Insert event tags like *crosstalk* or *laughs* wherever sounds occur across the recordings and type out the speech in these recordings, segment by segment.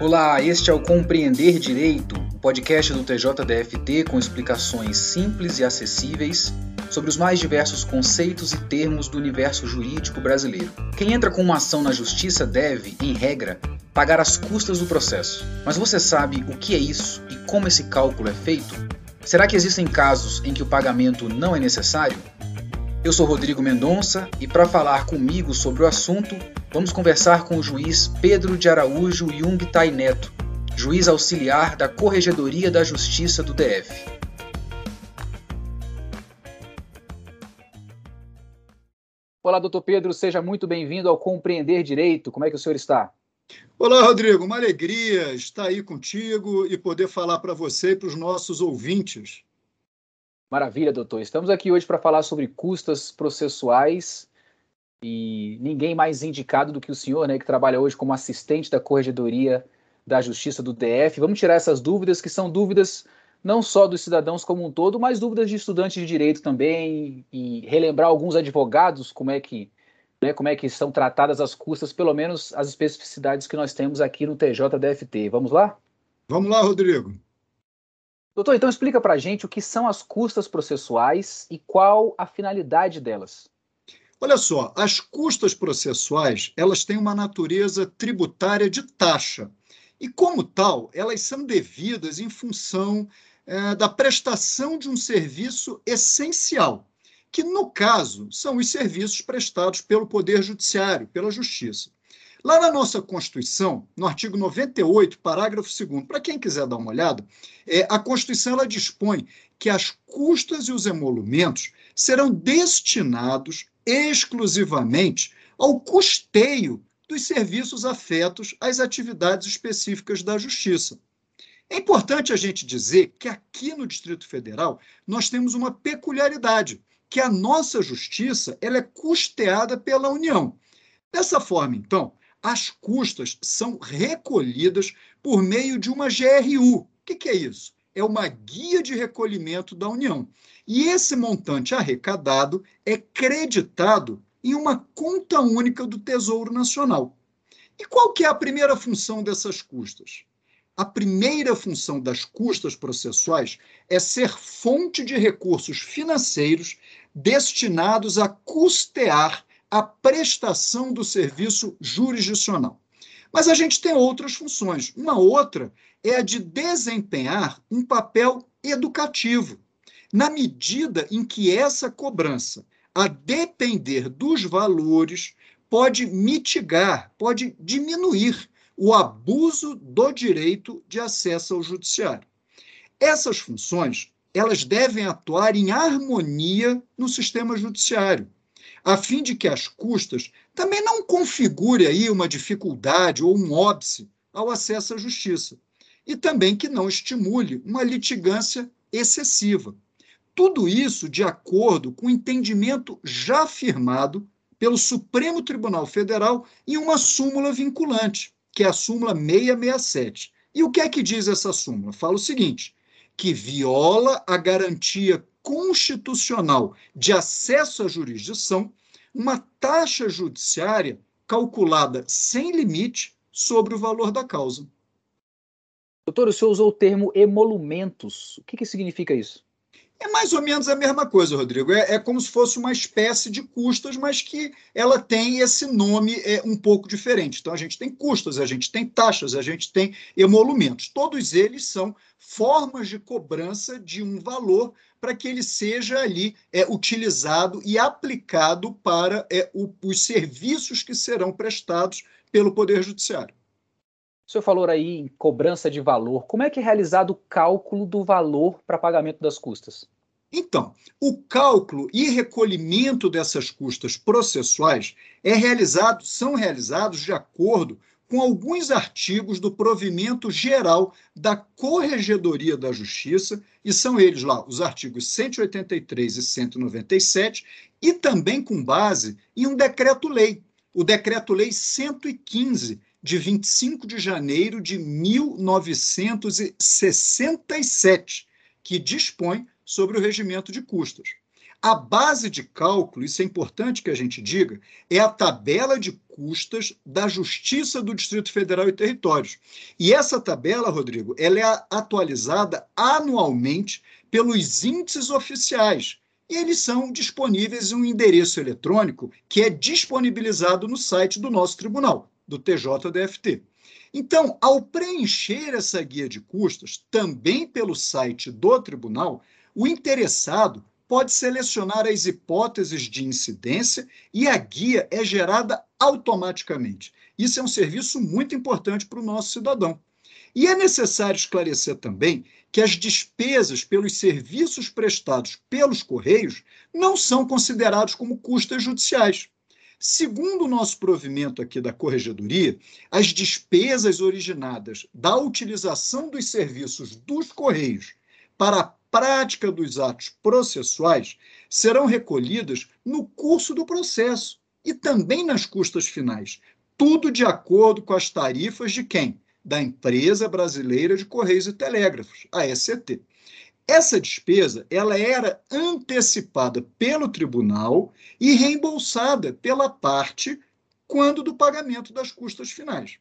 Olá, este é o Compreender Direito, o podcast do TJDFT com explicações simples e acessíveis sobre os mais diversos conceitos e termos do universo jurídico brasileiro. Quem entra com uma ação na justiça deve, em regra, pagar as custas do processo. Mas você sabe o que é isso e como esse cálculo é feito? Será que existem casos em que o pagamento não é necessário? Eu sou Rodrigo Mendonça e para falar comigo sobre o assunto, vamos conversar com o juiz Pedro de Araújo Jung Tai Neto, juiz auxiliar da Corregedoria da Justiça do DF. Olá, doutor Pedro, seja muito bem-vindo ao Compreender Direito. Como é que o senhor está? Olá, Rodrigo, uma alegria estar aí contigo e poder falar para você e para os nossos ouvintes. Maravilha, doutor. Estamos aqui hoje para falar sobre custas processuais e ninguém mais indicado do que o senhor, né, que trabalha hoje como assistente da Corregedoria da Justiça do DF. Vamos tirar essas dúvidas, que são dúvidas não só dos cidadãos como um todo, mas dúvidas de estudantes de direito também e relembrar alguns advogados como é que né, como é que são tratadas as custas, pelo menos as especificidades que nós temos aqui no TJDFT. Vamos lá? Vamos lá, Rodrigo. Doutor, então explica para a gente o que são as custas processuais e qual a finalidade delas. Olha só, as custas processuais elas têm uma natureza tributária de taxa e, como tal, elas são devidas em função é, da prestação de um serviço essencial, que, no caso, são os serviços prestados pelo Poder Judiciário, pela Justiça. Lá na nossa Constituição, no artigo 98, parágrafo 2, para quem quiser dar uma olhada, é, a Constituição ela dispõe que as custas e os emolumentos serão destinados exclusivamente ao custeio dos serviços afetos às atividades específicas da Justiça. É importante a gente dizer que aqui no Distrito Federal nós temos uma peculiaridade, que a nossa justiça ela é custeada pela União. Dessa forma, então, as custas são recolhidas por meio de uma GRU. O que, que é isso? É uma guia de recolhimento da União. E esse montante arrecadado é creditado em uma conta única do Tesouro Nacional. E qual que é a primeira função dessas custas? A primeira função das custas processuais é ser fonte de recursos financeiros destinados a custear a prestação do serviço jurisdicional. Mas a gente tem outras funções. Uma outra é a de desempenhar um papel educativo, na medida em que essa cobrança, a depender dos valores, pode mitigar, pode diminuir o abuso do direito de acesso ao judiciário. Essas funções, elas devem atuar em harmonia no sistema judiciário a fim de que as custas também não configure aí uma dificuldade ou um óbice ao acesso à justiça, e também que não estimule uma litigância excessiva. Tudo isso de acordo com o entendimento já firmado pelo Supremo Tribunal Federal em uma súmula vinculante, que é a súmula 667. E o que é que diz essa súmula? Fala o seguinte: que viola a garantia constitucional de acesso à jurisdição, uma taxa judiciária calculada sem limite sobre o valor da causa. Doutor, o senhor usou o termo emolumentos. O que, que significa isso? É mais ou menos a mesma coisa, Rodrigo. É, é, como se fosse uma espécie de custas, mas que ela tem esse nome é, um pouco diferente. Então, a gente tem custas, a gente tem taxas, a gente tem emolumentos. Todos eles são formas de cobrança de um valor para que ele seja ali é, utilizado e aplicado para é, o, os serviços que serão prestados pelo Poder Judiciário. O senhor falou aí em cobrança de valor. Como é que é realizado o cálculo do valor para pagamento das custas? Então, o cálculo e recolhimento dessas custas processuais é realizado, são realizados de acordo com alguns artigos do provimento geral da Corregedoria da Justiça, e são eles lá os artigos 183 e 197, e também com base em um decreto-lei, o decreto-lei 115 de 25 de janeiro de 1967, que dispõe sobre o regimento de custas. A base de cálculo, isso é importante que a gente diga, é a tabela de custas da Justiça do Distrito Federal e Territórios. E essa tabela, Rodrigo, ela é atualizada anualmente pelos índices oficiais. E eles são disponíveis em um endereço eletrônico que é disponibilizado no site do nosso tribunal, do TJDFT. Então, ao preencher essa guia de custas, também pelo site do tribunal, o interessado pode selecionar as hipóteses de incidência e a guia é gerada automaticamente. Isso é um serviço muito importante para o nosso cidadão. E é necessário esclarecer também que as despesas pelos serviços prestados pelos Correios não são considerados como custas judiciais. Segundo o nosso provimento aqui da Corregedoria, as despesas originadas da utilização dos serviços dos Correios para a prática dos atos processuais serão recolhidas no curso do processo e também nas custas finais, tudo de acordo com as tarifas de quem? Da Empresa Brasileira de Correios e Telégrafos, a ECT. Essa despesa ela era antecipada pelo tribunal e reembolsada pela parte quando do pagamento das custas finais.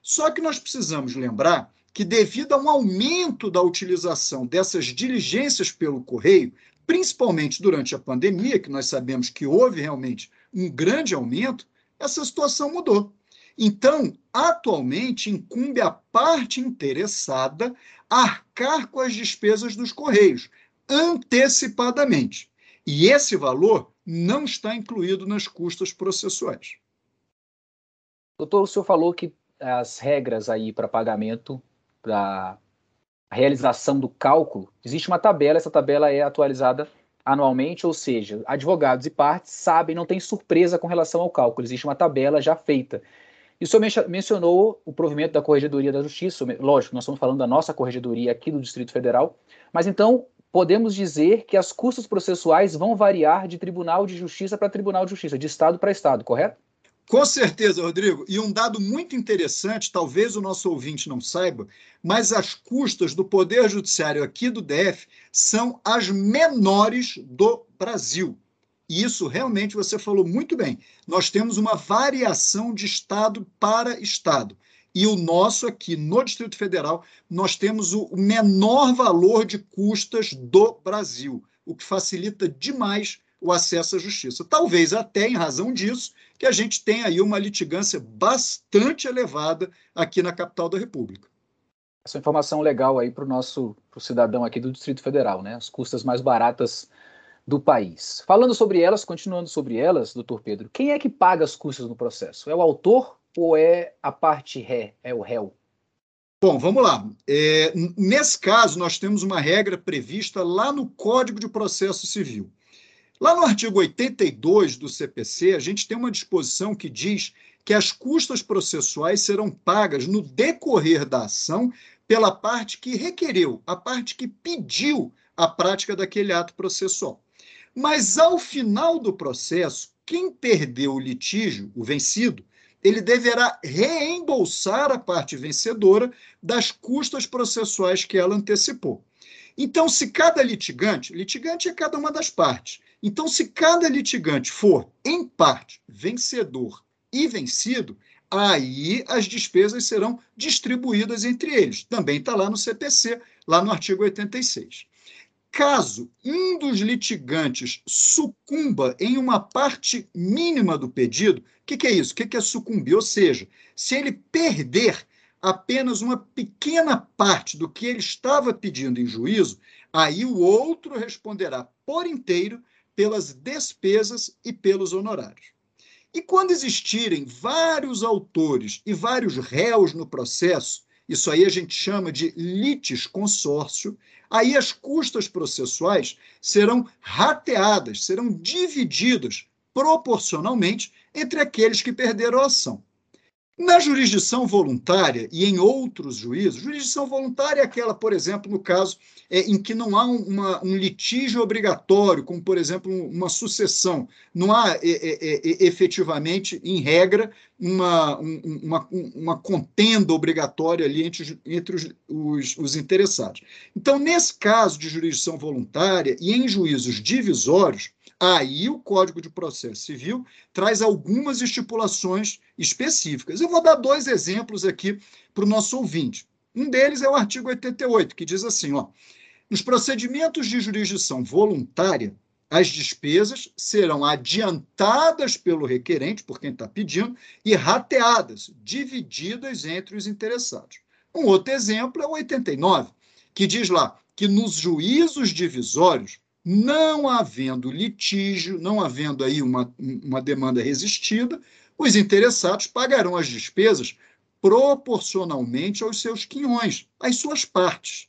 Só que nós precisamos lembrar que, devido a um aumento da utilização dessas diligências pelo correio, principalmente durante a pandemia, que nós sabemos que houve realmente um grande aumento, essa situação mudou. Então, atualmente, incumbe à parte interessada arcar com as despesas dos Correios, antecipadamente. E esse valor não está incluído nas custas processuais. Doutor, o senhor falou que as regras aí para pagamento da realização do cálculo, existe uma tabela, essa tabela é atualizada anualmente, ou seja, advogados e partes sabem, não tem surpresa com relação ao cálculo, existe uma tabela já feita. E senhor mencionou o provimento da Corregedoria da Justiça, lógico, nós estamos falando da nossa Corregedoria aqui do Distrito Federal, mas então podemos dizer que as custas processuais vão variar de Tribunal de Justiça para Tribunal de Justiça, de Estado para Estado, correto? Com certeza, Rodrigo. E um dado muito interessante, talvez o nosso ouvinte não saiba, mas as custas do Poder Judiciário aqui do DF são as menores do Brasil. Isso realmente você falou muito bem. Nós temos uma variação de estado para estado. E o nosso aqui no Distrito Federal, nós temos o menor valor de custas do Brasil, o que facilita demais o acesso à justiça. Talvez até em razão disso, que a gente tem aí uma litigância bastante elevada aqui na capital da República. Essa informação legal aí para o nosso pro cidadão aqui do Distrito Federal, né? As custas mais baratas do país. Falando sobre elas, continuando sobre elas, doutor Pedro, quem é que paga as custas no processo? É o autor ou é a parte ré, é o réu? Bom, vamos lá. É, nesse caso, nós temos uma regra prevista lá no Código de Processo Civil. Lá no artigo 82 do CPC, a gente tem uma disposição que diz que as custas processuais serão pagas no decorrer da ação pela parte que requereu, a parte que pediu a prática daquele ato processual. Mas ao final do processo, quem perdeu o litígio, o vencido, ele deverá reembolsar a parte vencedora das custas processuais que ela antecipou. Então, se cada litigante, litigante é cada uma das partes, então, se cada litigante for, em parte, vencedor e vencido, aí as despesas serão distribuídas entre eles. Também está lá no CPC, lá no artigo 86. Caso um dos litigantes sucumba em uma parte mínima do pedido, o que, que, é isso? O que, que é sucumbir? Ou seja, se ele perder apenas uma pequena parte do que ele estava pedindo em juízo, aí o outro responderá por inteiro pelas despesas e pelos honorários. E quando existirem vários autores e vários réus no processo, isso aí a gente chama de litis consórcio, aí as custas processuais serão rateadas, serão divididas proporcionalmente entre aqueles que perderam a ação. Na jurisdição voluntária e em outros juízos, jurisdição voluntária é aquela, por exemplo, no caso é, em que não há uma, um litígio obrigatório, como, por exemplo, uma sucessão. Não há é, é, é efetivamente, em regra, uma, uma, uma contenda obrigatória ali entre, entre os, os, os interessados. Então, nesse caso de jurisdição voluntária e em juízos divisórios, Aí o Código de Processo Civil traz algumas estipulações específicas. Eu vou dar dois exemplos aqui para o nosso ouvinte. Um deles é o artigo 88, que diz assim: ó, nos procedimentos de jurisdição voluntária, as despesas serão adiantadas pelo requerente, por quem está pedindo, e rateadas, divididas entre os interessados. Um outro exemplo é o 89, que diz lá que nos juízos divisórios não havendo litígio, não havendo aí uma, uma demanda resistida, os interessados pagarão as despesas proporcionalmente aos seus quinhões, às suas partes.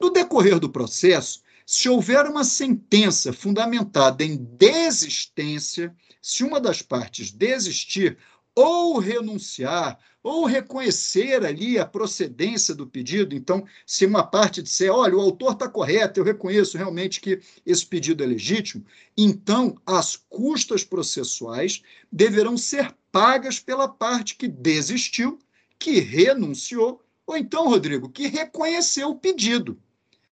No decorrer do processo, se houver uma sentença fundamentada em desistência, se uma das partes desistir ou renunciar, ou reconhecer ali a procedência do pedido. Então, se uma parte disser, olha, o autor está correto, eu reconheço realmente que esse pedido é legítimo, então as custas processuais deverão ser pagas pela parte que desistiu, que renunciou, ou então, Rodrigo, que reconheceu o pedido.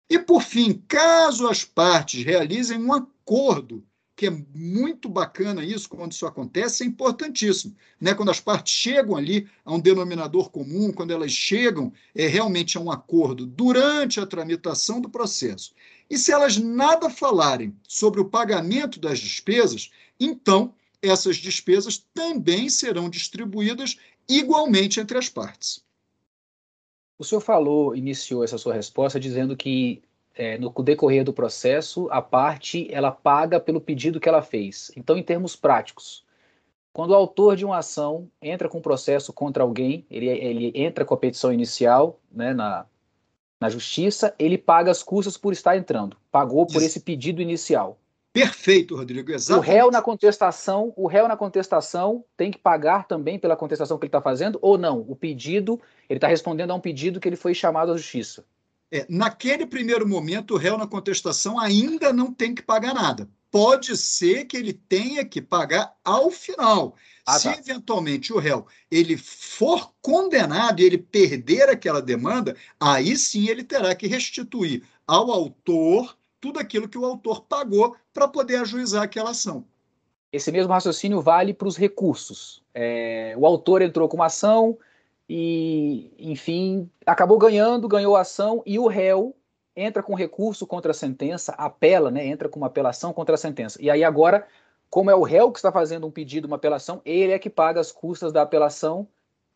E, por fim, caso as partes realizem um acordo que é muito bacana isso, quando isso acontece, é importantíssimo. Né? Quando as partes chegam ali a um denominador comum, quando elas chegam é, realmente a um acordo durante a tramitação do processo. E se elas nada falarem sobre o pagamento das despesas, então essas despesas também serão distribuídas igualmente entre as partes. O senhor falou, iniciou essa sua resposta dizendo que é, no decorrer do processo, a parte ela paga pelo pedido que ela fez. Então, em termos práticos, quando o autor de uma ação entra com um processo contra alguém, ele, ele entra com a petição inicial né, na, na justiça, ele paga as custas por estar entrando. Pagou por esse pedido inicial. Perfeito, Rodrigo. Exatamente. O réu na contestação, o réu na contestação tem que pagar também pela contestação que ele está fazendo ou não? O pedido, ele está respondendo a um pedido que ele foi chamado à justiça. É, naquele primeiro momento, o réu na contestação ainda não tem que pagar nada. Pode ser que ele tenha que pagar ao final. Ah, Se tá. eventualmente o réu ele for condenado e ele perder aquela demanda, aí sim ele terá que restituir ao autor tudo aquilo que o autor pagou para poder ajuizar aquela ação. Esse mesmo raciocínio vale para os recursos. É, o autor entrou com uma ação, e, enfim, acabou ganhando, ganhou a ação e o réu entra com recurso contra a sentença, apela, né, entra com uma apelação contra a sentença. E aí agora, como é o réu que está fazendo um pedido, uma apelação, ele é que paga as custas da apelação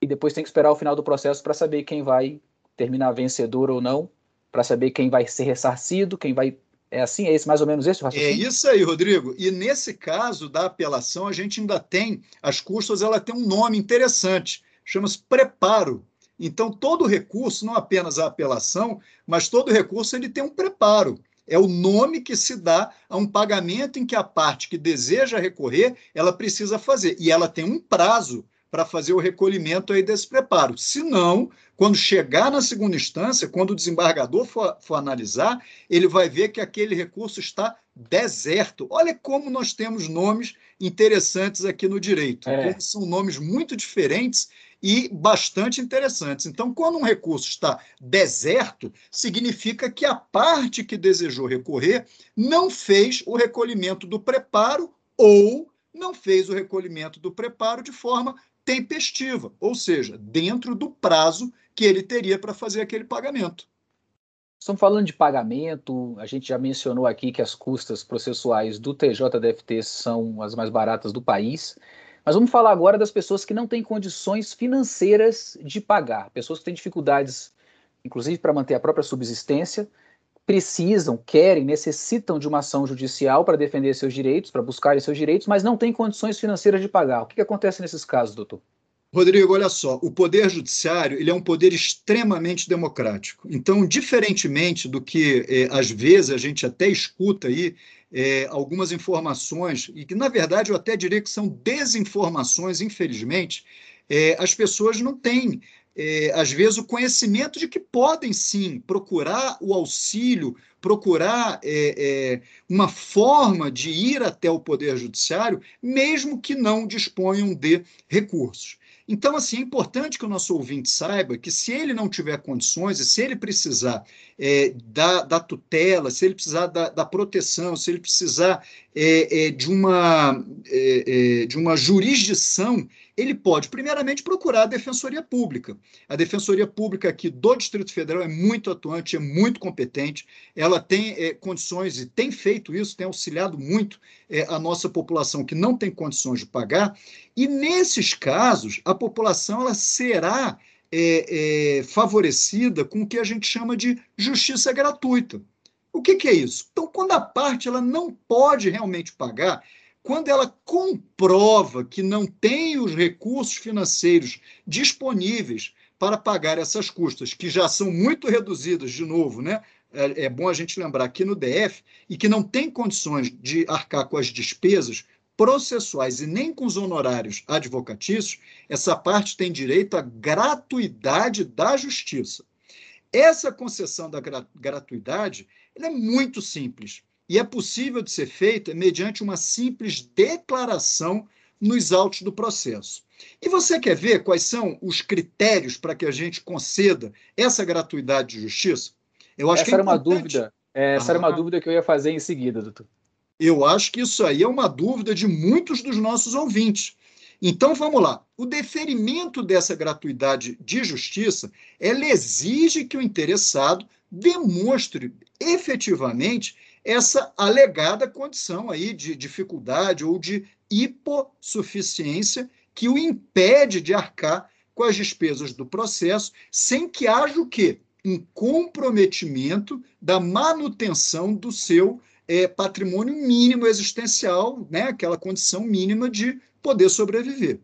e depois tem que esperar o final do processo para saber quem vai terminar vencedor ou não, para saber quem vai ser ressarcido, quem vai é assim? É esse mais ou menos esse o raciocínio? É isso aí, Rodrigo. E nesse caso da apelação, a gente ainda tem, as custas, ela tem um nome interessante chama-se preparo. Então, todo recurso, não apenas a apelação, mas todo recurso ele tem um preparo. É o nome que se dá a um pagamento em que a parte que deseja recorrer, ela precisa fazer. E ela tem um prazo para fazer o recolhimento aí desse preparo. Se não, quando chegar na segunda instância, quando o desembargador for, for analisar, ele vai ver que aquele recurso está deserto. Olha como nós temos nomes interessantes aqui no direito. É. São nomes muito diferentes e bastante interessantes. Então, quando um recurso está deserto, significa que a parte que desejou recorrer não fez o recolhimento do preparo ou não fez o recolhimento do preparo de forma tempestiva, ou seja, dentro do prazo que ele teria para fazer aquele pagamento. Estamos falando de pagamento, a gente já mencionou aqui que as custas processuais do TJDFT são as mais baratas do país. Mas vamos falar agora das pessoas que não têm condições financeiras de pagar, pessoas que têm dificuldades, inclusive para manter a própria subsistência, precisam, querem, necessitam de uma ação judicial para defender seus direitos, para buscarem seus direitos, mas não têm condições financeiras de pagar. O que, que acontece nesses casos, doutor? Rodrigo, olha só, o poder judiciário ele é um poder extremamente democrático. Então, diferentemente do que eh, às vezes a gente até escuta aí é, algumas informações, e que, na verdade, eu até diria que são desinformações, infelizmente, é, as pessoas não têm é, às vezes, o conhecimento de que podem sim procurar o auxílio, procurar é, é, uma forma de ir até o Poder Judiciário, mesmo que não disponham de recursos. Então, assim, é importante que o nosso ouvinte saiba que se ele não tiver condições e se ele precisar é, da, da, tutela, se ele precisar da, da proteção, se ele precisar é, é, de, uma, é, é, de uma jurisdição, ele pode, primeiramente, procurar a Defensoria Pública. A Defensoria Pública aqui do Distrito Federal é muito atuante, é muito competente, ela tem é, condições e tem feito isso, tem auxiliado muito a nossa população que não tem condições de pagar, e nesses casos, a população ela será é, é, favorecida com o que a gente chama de justiça gratuita. O que, que, é isso? Então, quando a parte ela não pode realmente pagar, quando ela comprova que não tem os recursos financeiros disponíveis para pagar essas custas, que já são muito reduzidas, de novo, né? É, é bom a gente lembrar aqui no DF, e que não tem condições de arcar com as despesas processuais e nem com os honorários advocatícios, essa parte tem direito à gratuidade da justiça. Essa concessão da gratuidade é muito simples e é possível de ser feita mediante uma simples declaração nos autos do processo. E você quer ver quais são os critérios para que a gente conceda essa gratuidade de justiça? Eu acho essa que é era uma dúvida. Essa ah. era uma dúvida que eu ia fazer em seguida, doutor. Eu acho que isso aí é uma dúvida de muitos dos nossos ouvintes. Então vamos lá. O deferimento dessa gratuidade de justiça, ela exige que o interessado demonstre efetivamente essa alegada condição aí de dificuldade ou de hipossuficiência que o impede de arcar com as despesas do processo, sem que haja o quê? Um comprometimento da manutenção do seu é, patrimônio mínimo existencial, né, aquela condição mínima de poder sobreviver.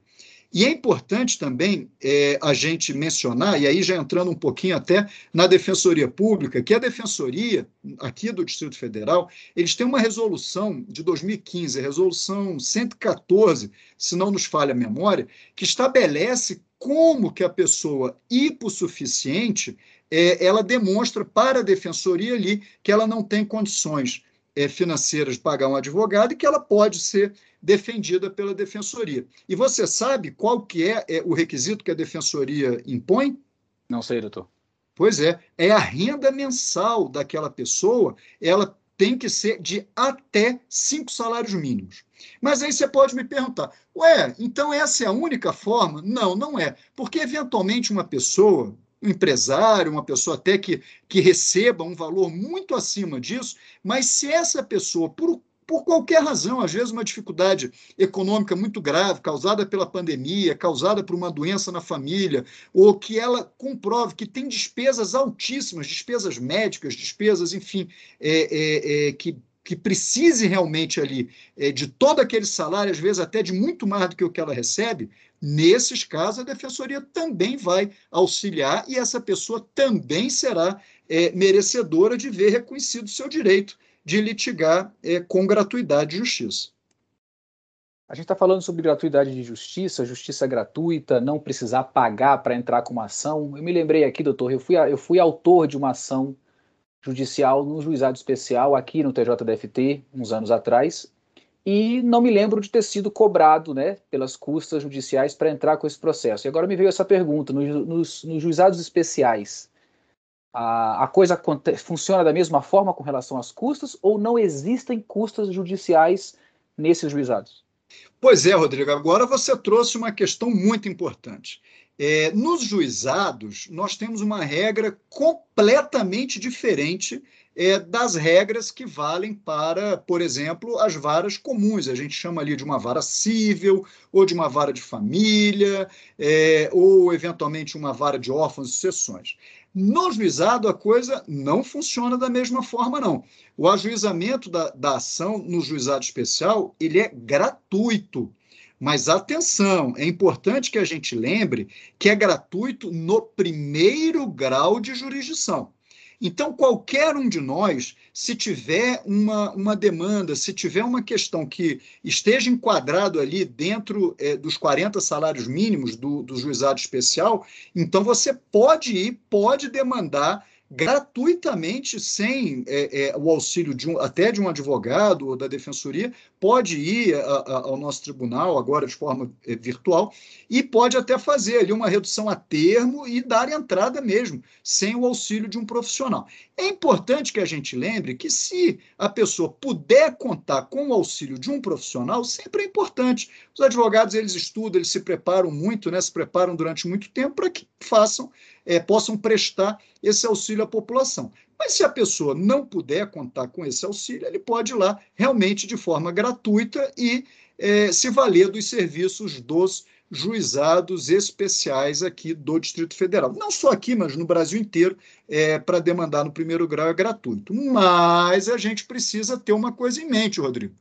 E é importante também é, a gente mencionar, e aí já entrando um pouquinho até na Defensoria Pública, que a Defensoria, aqui do Distrito Federal, eles têm uma resolução de 2015, a resolução 114, se não nos falha a memória, que estabelece como que a pessoa hipossuficiente, é, ela demonstra para a Defensoria ali que ela não tem condições é, financeiras de pagar um advogado e que ela pode ser defendida pela defensoria. E você sabe qual que é, é o requisito que a defensoria impõe? Não sei, doutor. Pois é, é a renda mensal daquela pessoa, ela tem que ser de até cinco salários mínimos. Mas aí você pode me perguntar, ué, então essa é a única forma? Não, não é. Porque, eventualmente, uma pessoa empresário, uma pessoa até que, que receba um valor muito acima disso, mas se essa pessoa, por, por qualquer razão, às vezes uma dificuldade econômica muito grave, causada pela pandemia, causada por uma doença na família, ou que ela comprove que tem despesas altíssimas, despesas médicas, despesas, enfim, é, é, é, que que precise realmente ali é, de todo aquele salário, às vezes até de muito mais do que o que ela recebe, nesses casos a defensoria também vai auxiliar e essa pessoa também será é, merecedora de ver reconhecido o seu direito de litigar é, com gratuidade de justiça. A gente está falando sobre gratuidade de justiça, justiça gratuita, não precisar pagar para entrar com uma ação. Eu me lembrei aqui, doutor, eu fui, eu fui autor de uma ação judicial no juizado especial aqui no TJDFT, uns anos atrás, e não me lembro de ter sido cobrado né, pelas custas judiciais para entrar com esse processo. E agora me veio essa pergunta: nos, nos, nos juizados especiais, a, a coisa funciona da mesma forma com relação às custas ou não existem custas judiciais nesses juizados? Pois é, Rodrigo, agora você trouxe uma questão muito importante. É, nos juizados, nós temos uma regra completamente diferente é, das regras que valem para, por exemplo, as varas comuns. A gente chama ali de uma vara civil, ou de uma vara de família, é, ou eventualmente uma vara de órfãos e sucessões. No juizado, a coisa não funciona da mesma forma, não. O ajuizamento da, da ação no juizado especial ele é gratuito. Mas atenção, é importante que a gente lembre que é gratuito no primeiro grau de jurisdição. Então, qualquer um de nós, se tiver uma, uma demanda, se tiver uma questão que esteja enquadrado ali dentro é, dos 40 salários mínimos do, do juizado especial, então você pode ir, pode demandar gratuitamente, sem é, é, o auxílio de um, até de um advogado ou da defensoria, pode ir a, a, ao nosso tribunal, agora de forma é, virtual, e pode até fazer ali uma redução a termo e dar entrada mesmo, sem o auxílio de um profissional. É importante que a gente lembre que se a pessoa puder contar com o auxílio de um profissional, sempre é importante. Os advogados, eles estudam, eles se preparam muito, né, se preparam durante muito tempo para que façam é, possam prestar esse auxílio à população. Mas se a pessoa não puder contar com esse auxílio, ele pode ir lá realmente de forma gratuita e é, se valer dos serviços dos juizados especiais aqui do Distrito Federal. Não só aqui, mas no Brasil inteiro, é, para demandar no primeiro grau é gratuito. Mas a gente precisa ter uma coisa em mente, Rodrigo.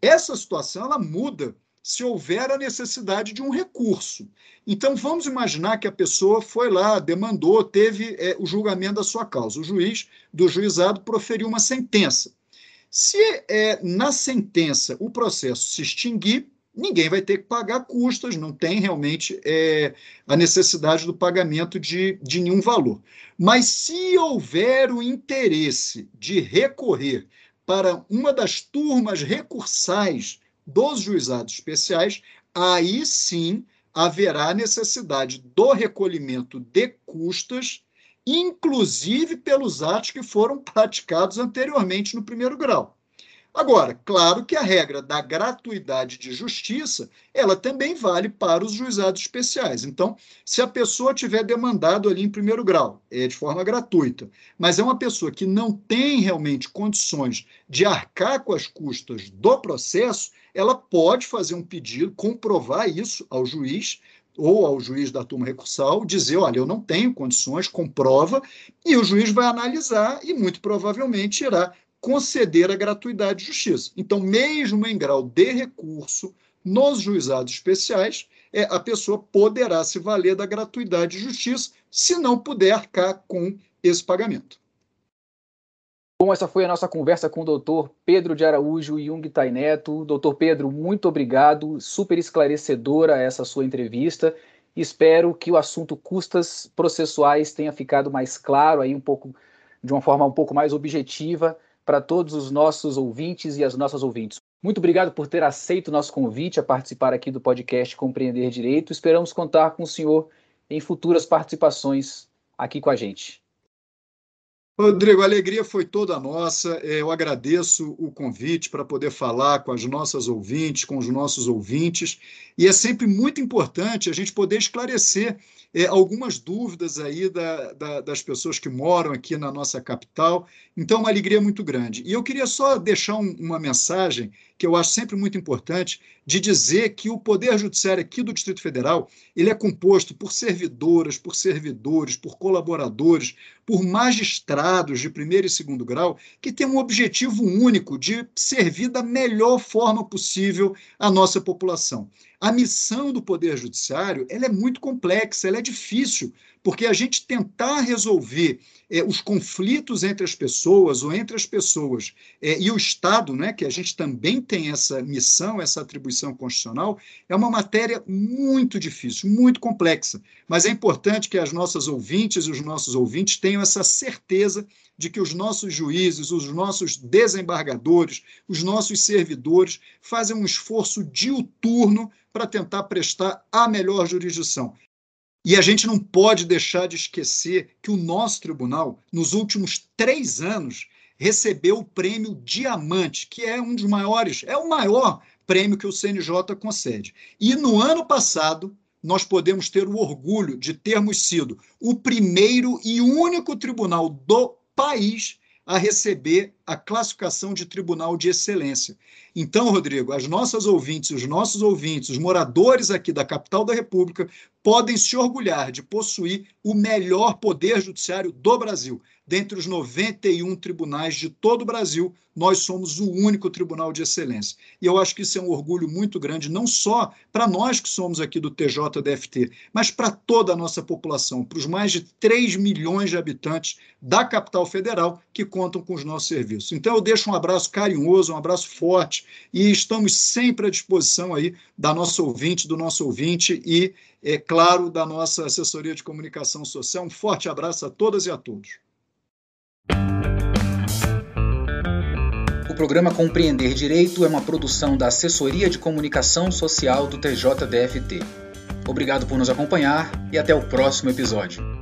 Essa situação ela muda se houver a necessidade de um recurso. Então, vamos imaginar que a pessoa foi lá, demandou, teve é, o julgamento da sua causa. O juiz do juizado proferiu uma sentença. Se é, na sentença o processo se extinguir, ninguém vai ter que pagar custas, não tem realmente é, a necessidade do pagamento de, de nenhum valor. Mas se houver o interesse de recorrer para uma das turmas recursais dos juizados especiais, aí sim haverá necessidade do recolhimento de custas, inclusive pelos atos que foram *laughs* praticados anteriormente no primeiro grau. Agora, claro que a regra da gratuidade de justiça, ela também vale para os juizados especiais. Então, se a pessoa tiver demandado ali em primeiro grau, é de forma gratuita, mas é uma pessoa que não tem realmente condições de arcar com as custas do processo, ela pode fazer um pedido, comprovar isso ao juiz, ou ao juiz da turma recursal, dizer: olha, eu não tenho condições, comprova, e o juiz vai analisar e muito provavelmente irá conceder a gratuidade de justiça. Então, mesmo em grau de recurso, nos juizados especiais, é, a pessoa poderá se valer da gratuidade de justiça, se não puder arcar com esse pagamento. Bom, essa foi a nossa conversa com o doutor Pedro de Araújo Jung Taineto. Doutor Pedro, muito obrigado, super esclarecedora essa sua entrevista. Espero que o assunto custas processuais tenha ficado mais claro aí um pouco de uma forma um pouco mais objetiva para todos os nossos ouvintes e as nossas ouvintes. Muito obrigado por ter aceito o nosso convite a participar aqui do podcast Compreender Direito. Esperamos contar com o senhor em futuras participações aqui com a gente. Rodrigo, a alegria foi toda nossa. É, eu agradeço o convite para poder falar com as nossas ouvintes, com os nossos ouvintes. E é sempre muito importante a gente poder esclarecer é, algumas dúvidas aí da, da, das pessoas que moram aqui na nossa capital. Então, uma alegria muito grande. E eu queria só deixar um, uma mensagem que eu acho sempre muito importante, de dizer que o Poder Judiciário aqui do Distrito Federal ele é composto por servidoras, por servidores, por colaboradores, por magistrados de primeiro e segundo grau, que têm um objetivo único de servir da melhor forma possível a nossa população. A missão do Poder Judiciário ela é muito complexa, ela é difícil, porque a gente tentar resolver é, os conflitos entre as pessoas ou entre as pessoas é, e o Estado, né, que a gente também tem essa missão, essa atribuição constitucional, é uma matéria muito difícil, muito complexa. Mas é importante que as nossas ouvintes e os nossos ouvintes tenham essa certeza de que os nossos juízes, os nossos desembargadores, os nossos servidores fazem um esforço diuturno para tentar prestar a melhor jurisdição. E a gente não pode deixar de esquecer que o nosso tribunal, nos últimos três anos, recebeu o prêmio Diamante, que é um dos maiores, é o maior prêmio que o CNJ concede. E no ano passado, nós podemos ter o orgulho de termos sido o primeiro e único tribunal do país a receber a classificação de tribunal de excelência. Então, Rodrigo, as nossas ouvintes, os nossos ouvintes, os moradores aqui da capital da República podem se orgulhar de possuir o melhor poder judiciário do Brasil. Dentre os 91 tribunais de todo o Brasil, nós somos o único tribunal de excelência. E eu acho que isso é um orgulho muito grande, não só para nós que somos aqui do TJDFT, mas para toda a nossa população, para os mais de 3 milhões de habitantes da capital federal que contam com os nossos serviços. Então eu deixo um abraço carinhoso, um abraço forte e estamos sempre à disposição aí da nossa ouvinte, do nosso ouvinte e, é claro, da nossa assessoria de comunicação social. Um forte abraço a todas e a todos. O programa Compreender Direito é uma produção da Assessoria de Comunicação Social do TJDFT. Obrigado por nos acompanhar e até o próximo episódio.